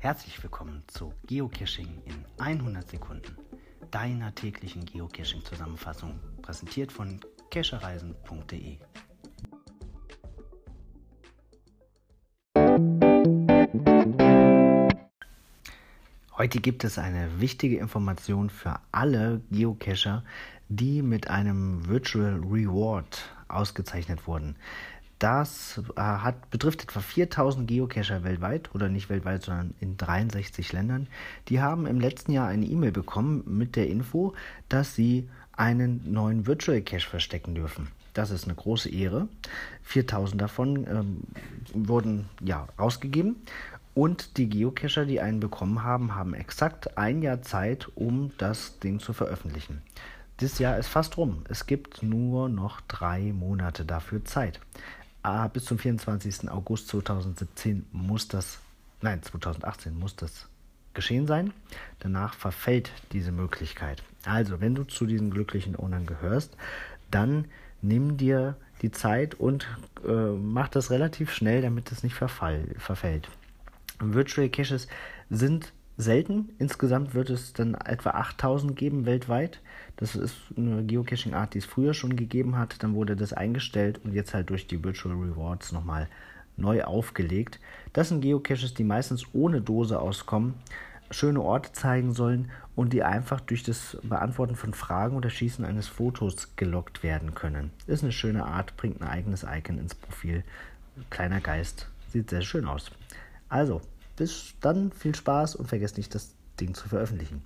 Herzlich willkommen zu Geocaching in 100 Sekunden, deiner täglichen Geocaching-Zusammenfassung, präsentiert von cachereisen.de. Heute gibt es eine wichtige Information für alle Geocacher, die mit einem Virtual Reward ausgezeichnet wurden. Das äh, hat, betrifft etwa 4000 Geocacher weltweit oder nicht weltweit, sondern in 63 Ländern. Die haben im letzten Jahr eine E-Mail bekommen mit der Info, dass sie einen neuen Virtual Cache verstecken dürfen. Das ist eine große Ehre. 4000 davon ähm, wurden ja rausgegeben. Und die Geocacher, die einen bekommen haben, haben exakt ein Jahr Zeit, um das Ding zu veröffentlichen. Das Jahr ist fast rum. Es gibt nur noch drei Monate dafür Zeit. Ah, bis zum 24. August 2017 muss das, nein, 2018 muss das geschehen sein. Danach verfällt diese Möglichkeit. Also, wenn du zu diesen glücklichen Ownern gehörst, dann nimm dir die Zeit und äh, mach das relativ schnell, damit es nicht verfall, verfällt. Virtual Caches sind selten. Insgesamt wird es dann etwa 8000 geben weltweit. Das ist eine Geocaching-Art, die es früher schon gegeben hat. Dann wurde das eingestellt und jetzt halt durch die Virtual Rewards nochmal neu aufgelegt. Das sind Geocaches, die meistens ohne Dose auskommen, schöne Orte zeigen sollen und die einfach durch das Beantworten von Fragen oder Schießen eines Fotos gelockt werden können. Ist eine schöne Art, bringt ein eigenes Icon ins Profil. Kleiner Geist, sieht sehr schön aus. Also, bis dann, viel Spaß und vergesst nicht, das Ding zu veröffentlichen.